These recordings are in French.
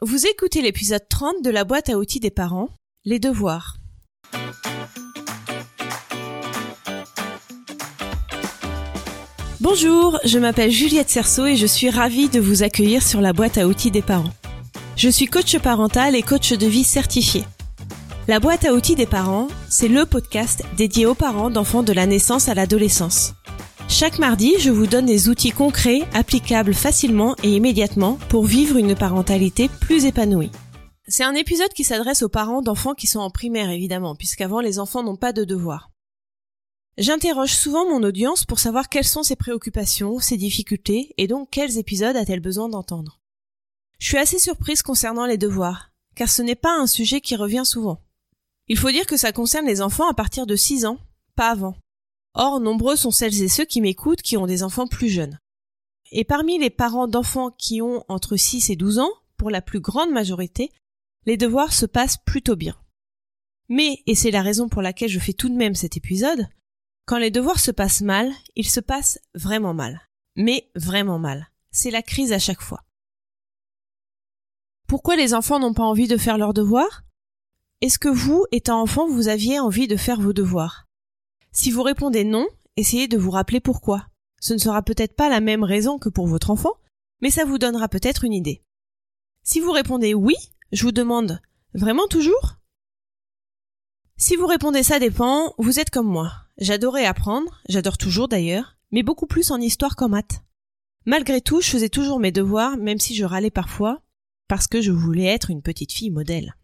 Vous écoutez l'épisode 30 de la boîte à outils des parents, les devoirs. Bonjour, je m'appelle Juliette Cerceau et je suis ravie de vous accueillir sur la boîte à outils des parents. Je suis coach parental et coach de vie certifié. La boîte à outils des parents, c'est le podcast dédié aux parents d'enfants de la naissance à l'adolescence. Chaque mardi, je vous donne des outils concrets, applicables facilement et immédiatement pour vivre une parentalité plus épanouie. C'est un épisode qui s'adresse aux parents d'enfants qui sont en primaire évidemment, puisqu'avant les enfants n'ont pas de devoirs. J'interroge souvent mon audience pour savoir quelles sont ses préoccupations, ses difficultés, et donc quels épisodes a-t-elle besoin d'entendre. Je suis assez surprise concernant les devoirs, car ce n'est pas un sujet qui revient souvent. Il faut dire que ça concerne les enfants à partir de 6 ans, pas avant. Or, nombreux sont celles et ceux qui m'écoutent qui ont des enfants plus jeunes. Et parmi les parents d'enfants qui ont entre 6 et 12 ans, pour la plus grande majorité, les devoirs se passent plutôt bien. Mais, et c'est la raison pour laquelle je fais tout de même cet épisode, quand les devoirs se passent mal, ils se passent vraiment mal. Mais vraiment mal. C'est la crise à chaque fois. Pourquoi les enfants n'ont pas envie de faire leurs devoirs? Est-ce que vous, étant enfant, vous aviez envie de faire vos devoirs? Si vous répondez non, essayez de vous rappeler pourquoi. Ce ne sera peut-être pas la même raison que pour votre enfant, mais ça vous donnera peut-être une idée. Si vous répondez oui, je vous demande vraiment toujours? Si vous répondez ça dépend, vous êtes comme moi. J'adorais apprendre, j'adore toujours d'ailleurs, mais beaucoup plus en histoire qu'en maths. Malgré tout, je faisais toujours mes devoirs, même si je râlais parfois, parce que je voulais être une petite fille modèle.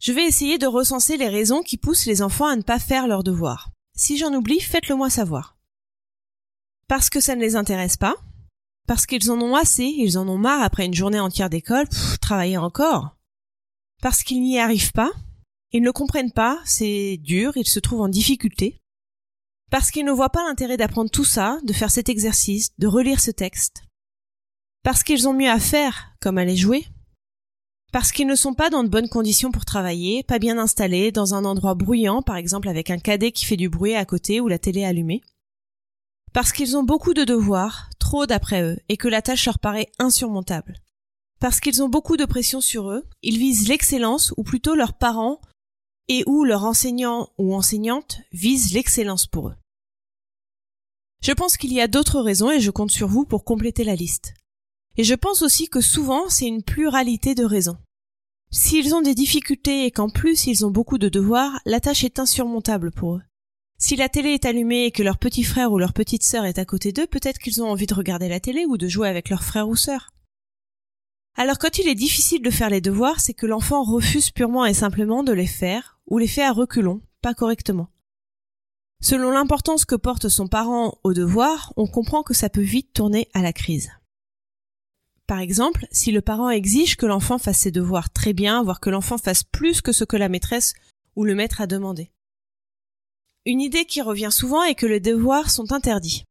Je vais essayer de recenser les raisons qui poussent les enfants à ne pas faire leurs devoirs. Si j'en oublie, faites-le moi savoir. Parce que ça ne les intéresse pas, parce qu'ils en ont assez, ils en ont marre après une journée entière d'école, travailler encore? Parce qu'ils n'y arrivent pas, ils ne comprennent pas, c'est dur, ils se trouvent en difficulté? Parce qu'ils ne voient pas l'intérêt d'apprendre tout ça, de faire cet exercice, de relire ce texte? Parce qu'ils ont mieux à faire, comme aller jouer? Parce qu'ils ne sont pas dans de bonnes conditions pour travailler, pas bien installés, dans un endroit bruyant, par exemple avec un cadet qui fait du bruit à côté ou la télé allumée. Parce qu'ils ont beaucoup de devoirs, trop d'après eux, et que la tâche leur paraît insurmontable. Parce qu'ils ont beaucoup de pression sur eux, ils visent l'excellence, ou plutôt leurs parents, et où leurs enseignants ou enseignantes visent l'excellence pour eux. Je pense qu'il y a d'autres raisons et je compte sur vous pour compléter la liste. Et je pense aussi que souvent c'est une pluralité de raisons. S'ils ont des difficultés et qu'en plus ils ont beaucoup de devoirs, la tâche est insurmontable pour eux. Si la télé est allumée et que leur petit frère ou leur petite sœur est à côté d'eux, peut-être qu'ils ont envie de regarder la télé ou de jouer avec leur frère ou sœur. Alors quand il est difficile de faire les devoirs, c'est que l'enfant refuse purement et simplement de les faire, ou les fait à reculons, pas correctement. Selon l'importance que porte son parent au devoir, on comprend que ça peut vite tourner à la crise. Par exemple, si le parent exige que l'enfant fasse ses devoirs très bien, voire que l'enfant fasse plus que ce que la maîtresse ou le maître a demandé. Une idée qui revient souvent est que les devoirs sont interdits.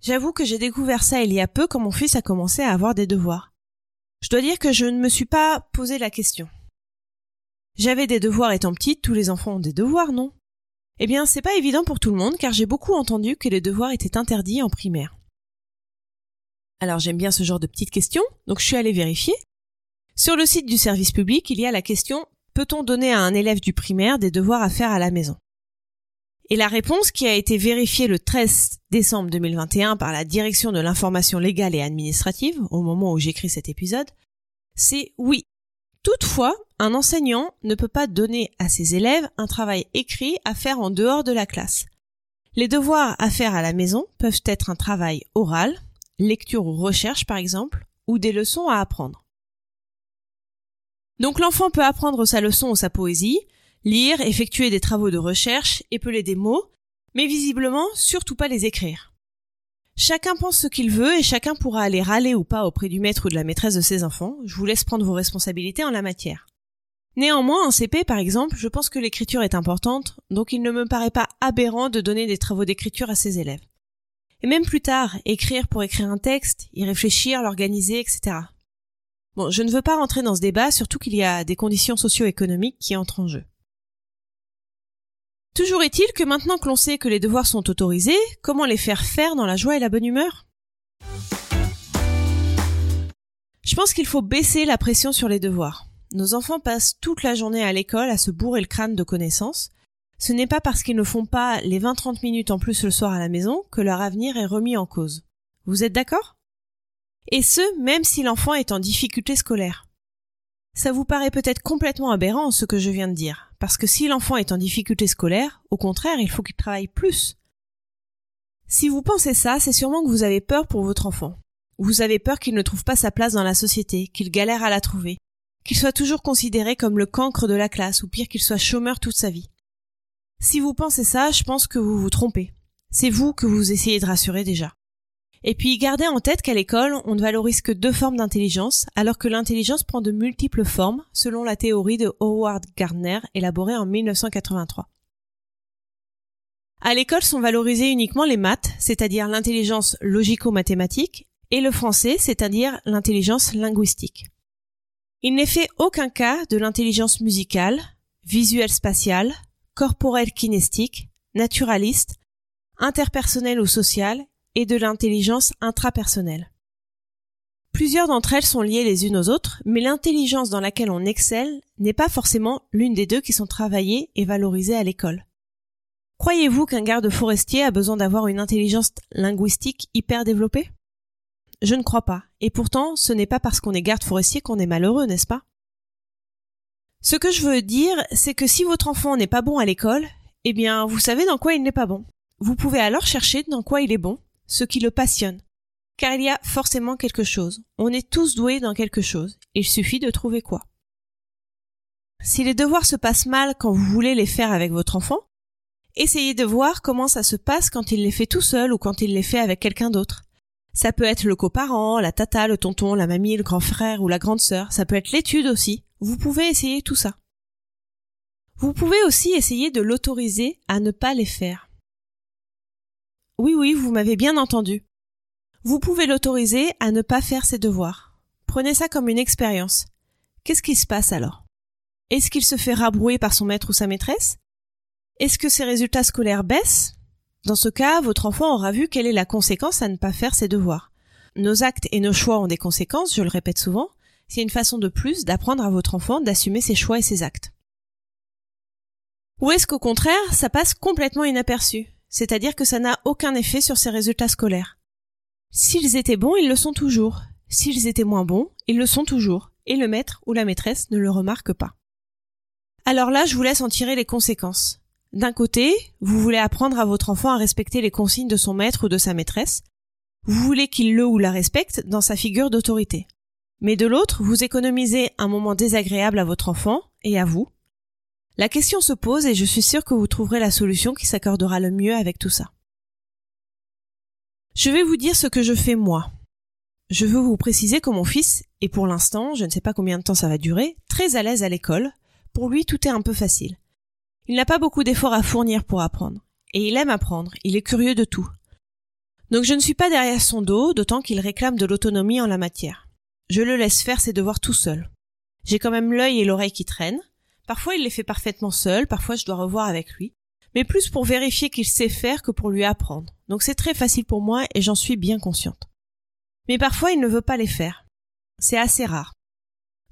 J'avoue que j'ai découvert ça il y a peu quand mon fils a commencé à avoir des devoirs. Je dois dire que je ne me suis pas posé la question. J'avais des devoirs étant petite, tous les enfants ont des devoirs, non? Eh bien, c'est pas évident pour tout le monde car j'ai beaucoup entendu que les devoirs étaient interdits en primaire. Alors j'aime bien ce genre de petites questions, donc je suis allée vérifier. Sur le site du service public, il y a la question Peut-on donner à un élève du primaire des devoirs à faire à la maison? Et la réponse qui a été vérifiée le 13 décembre 2021 par la Direction de l'information légale et administrative, au moment où j'écris cet épisode, c'est oui. Toutefois, un enseignant ne peut pas donner à ses élèves un travail écrit à faire en dehors de la classe. Les devoirs à faire à la maison peuvent être un travail oral, lecture ou recherche par exemple, ou des leçons à apprendre. Donc l'enfant peut apprendre sa leçon ou sa poésie, lire, effectuer des travaux de recherche, épeler des mots, mais visiblement surtout pas les écrire. Chacun pense ce qu'il veut et chacun pourra aller râler ou pas auprès du maître ou de la maîtresse de ses enfants, je vous laisse prendre vos responsabilités en la matière. Néanmoins, en CP par exemple, je pense que l'écriture est importante, donc il ne me paraît pas aberrant de donner des travaux d'écriture à ses élèves. Et même plus tard, écrire pour écrire un texte, y réfléchir, l'organiser, etc. Bon, je ne veux pas rentrer dans ce débat, surtout qu'il y a des conditions socio-économiques qui entrent en jeu. Toujours est-il que maintenant que l'on sait que les devoirs sont autorisés, comment les faire faire dans la joie et la bonne humeur? Je pense qu'il faut baisser la pression sur les devoirs. Nos enfants passent toute la journée à l'école à se bourrer le crâne de connaissances. Ce n'est pas parce qu'ils ne font pas les 20-30 minutes en plus le soir à la maison que leur avenir est remis en cause. Vous êtes d'accord? Et ce, même si l'enfant est en difficulté scolaire. Ça vous paraît peut-être complètement aberrant ce que je viens de dire, parce que si l'enfant est en difficulté scolaire, au contraire, il faut qu'il travaille plus. Si vous pensez ça, c'est sûrement que vous avez peur pour votre enfant. Vous avez peur qu'il ne trouve pas sa place dans la société, qu'il galère à la trouver, qu'il soit toujours considéré comme le cancre de la classe, ou pire qu'il soit chômeur toute sa vie. Si vous pensez ça, je pense que vous vous trompez. C'est vous que vous essayez de rassurer déjà. Et puis gardez en tête qu'à l'école, on ne valorise que deux formes d'intelligence, alors que l'intelligence prend de multiples formes, selon la théorie de Howard Gardner élaborée en 1983. À l'école sont valorisées uniquement les maths, c'est-à-dire l'intelligence logico-mathématique, et le français, c'est-à-dire l'intelligence linguistique. Il n'est fait aucun cas de l'intelligence musicale, visuelle spatiale, corporelle kinestique, naturaliste, interpersonnelle ou sociale et de l'intelligence intrapersonnelle. Plusieurs d'entre elles sont liées les unes aux autres, mais l'intelligence dans laquelle on excelle n'est pas forcément l'une des deux qui sont travaillées et valorisées à l'école. Croyez-vous qu'un garde forestier a besoin d'avoir une intelligence linguistique hyper développée? Je ne crois pas. Et pourtant, ce n'est pas parce qu'on est garde forestier qu'on est malheureux, n'est-ce pas? Ce que je veux dire, c'est que si votre enfant n'est pas bon à l'école, eh bien, vous savez dans quoi il n'est pas bon. Vous pouvez alors chercher dans quoi il est bon, ce qui le passionne. Car il y a forcément quelque chose. On est tous doués dans quelque chose. Il suffit de trouver quoi. Si les devoirs se passent mal quand vous voulez les faire avec votre enfant, essayez de voir comment ça se passe quand il les fait tout seul ou quand il les fait avec quelqu'un d'autre. Ça peut être le coparent, la tata, le tonton, la mamie, le grand frère ou la grande sœur. Ça peut être l'étude aussi. Vous pouvez essayer tout ça. Vous pouvez aussi essayer de l'autoriser à ne pas les faire. Oui, oui, vous m'avez bien entendu. Vous pouvez l'autoriser à ne pas faire ses devoirs. Prenez ça comme une expérience. Qu'est-ce qui se passe alors? Est-ce qu'il se fait rabrouer par son maître ou sa maîtresse? Est-ce que ses résultats scolaires baissent? Dans ce cas, votre enfant aura vu quelle est la conséquence à ne pas faire ses devoirs. Nos actes et nos choix ont des conséquences, je le répète souvent, c'est une façon de plus d'apprendre à votre enfant d'assumer ses choix et ses actes. Ou est-ce qu'au contraire, ça passe complètement inaperçu, c'est-à-dire que ça n'a aucun effet sur ses résultats scolaires S'ils étaient bons, ils le sont toujours. S'ils étaient moins bons, ils le sont toujours, et le maître ou la maîtresse ne le remarque pas. Alors là, je vous laisse en tirer les conséquences. D'un côté, vous voulez apprendre à votre enfant à respecter les consignes de son maître ou de sa maîtresse. Vous voulez qu'il le ou la respecte dans sa figure d'autorité. Mais de l'autre, vous économisez un moment désagréable à votre enfant et à vous. La question se pose et je suis sûre que vous trouverez la solution qui s'accordera le mieux avec tout ça. Je vais vous dire ce que je fais moi. Je veux vous préciser que mon fils est pour l'instant, je ne sais pas combien de temps ça va durer, très à l'aise à l'école. Pour lui, tout est un peu facile. Il n'a pas beaucoup d'efforts à fournir pour apprendre. Et il aime apprendre, il est curieux de tout. Donc je ne suis pas derrière son dos, d'autant qu'il réclame de l'autonomie en la matière. Je le laisse faire ses devoirs tout seul. J'ai quand même l'œil et l'oreille qui traînent. Parfois il les fait parfaitement seul, parfois je dois revoir avec lui. Mais plus pour vérifier qu'il sait faire que pour lui apprendre. Donc c'est très facile pour moi et j'en suis bien consciente. Mais parfois il ne veut pas les faire. C'est assez rare.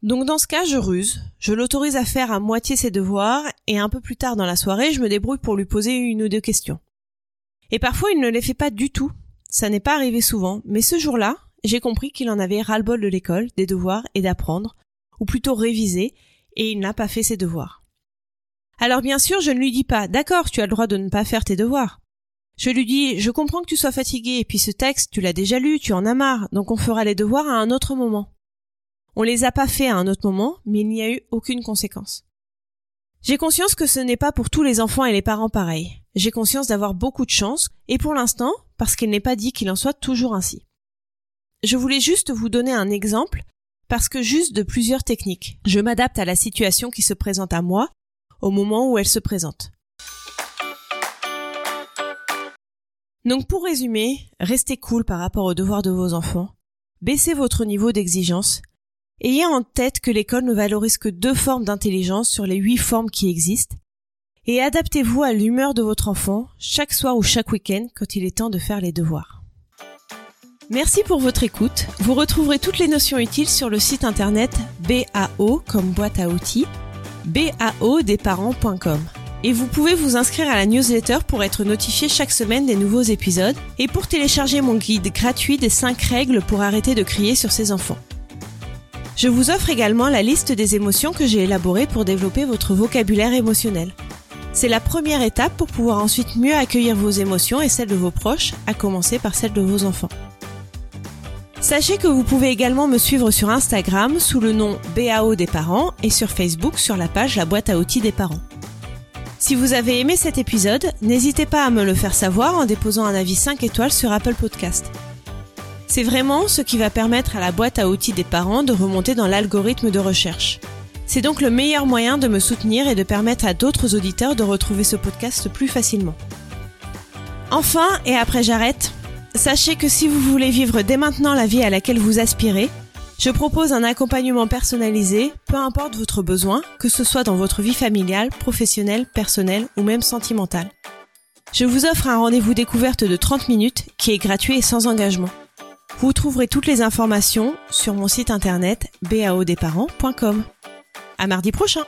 Donc dans ce cas, je ruse, je l'autorise à faire à moitié ses devoirs, et un peu plus tard dans la soirée, je me débrouille pour lui poser une ou deux questions. Et parfois il ne les fait pas du tout. Ça n'est pas arrivé souvent, mais ce jour-là, j'ai compris qu'il en avait ras-le-bol de l'école, des devoirs et d'apprendre, ou plutôt réviser, et il n'a pas fait ses devoirs. Alors bien sûr, je ne lui dis pas D'accord, tu as le droit de ne pas faire tes devoirs. Je lui dis Je comprends que tu sois fatigué, et puis ce texte, tu l'as déjà lu, tu en as marre, donc on fera les devoirs à un autre moment. On les a pas fait à un autre moment, mais il n'y a eu aucune conséquence. J'ai conscience que ce n'est pas pour tous les enfants et les parents pareil. J'ai conscience d'avoir beaucoup de chance, et pour l'instant, parce qu'il n'est pas dit qu'il en soit toujours ainsi. Je voulais juste vous donner un exemple, parce que juste de plusieurs techniques, je m'adapte à la situation qui se présente à moi, au moment où elle se présente. Donc pour résumer, restez cool par rapport aux devoirs de vos enfants, baissez votre niveau d'exigence, Ayez en tête que l'école ne valorise que deux formes d'intelligence sur les huit formes qui existent, et adaptez-vous à l'humeur de votre enfant chaque soir ou chaque week-end quand il est temps de faire les devoirs. Merci pour votre écoute. Vous retrouverez toutes les notions utiles sur le site internet BAO comme boîte à outils, baodesparents.com. Et vous pouvez vous inscrire à la newsletter pour être notifié chaque semaine des nouveaux épisodes et pour télécharger mon guide gratuit des 5 règles pour arrêter de crier sur ses enfants. Je vous offre également la liste des émotions que j'ai élaborées pour développer votre vocabulaire émotionnel. C'est la première étape pour pouvoir ensuite mieux accueillir vos émotions et celles de vos proches, à commencer par celles de vos enfants. Sachez que vous pouvez également me suivre sur Instagram sous le nom BAO des parents et sur Facebook sur la page La boîte à outils des parents. Si vous avez aimé cet épisode, n'hésitez pas à me le faire savoir en déposant un avis 5 étoiles sur Apple Podcast. C'est vraiment ce qui va permettre à la boîte à outils des parents de remonter dans l'algorithme de recherche. C'est donc le meilleur moyen de me soutenir et de permettre à d'autres auditeurs de retrouver ce podcast plus facilement. Enfin, et après j'arrête, Sachez que si vous voulez vivre dès maintenant la vie à laquelle vous aspirez, je propose un accompagnement personnalisé, peu importe votre besoin, que ce soit dans votre vie familiale, professionnelle, personnelle ou même sentimentale. Je vous offre un rendez-vous découverte de 30 minutes qui est gratuit et sans engagement. Vous trouverez toutes les informations sur mon site internet baodesparents.com. À mardi prochain!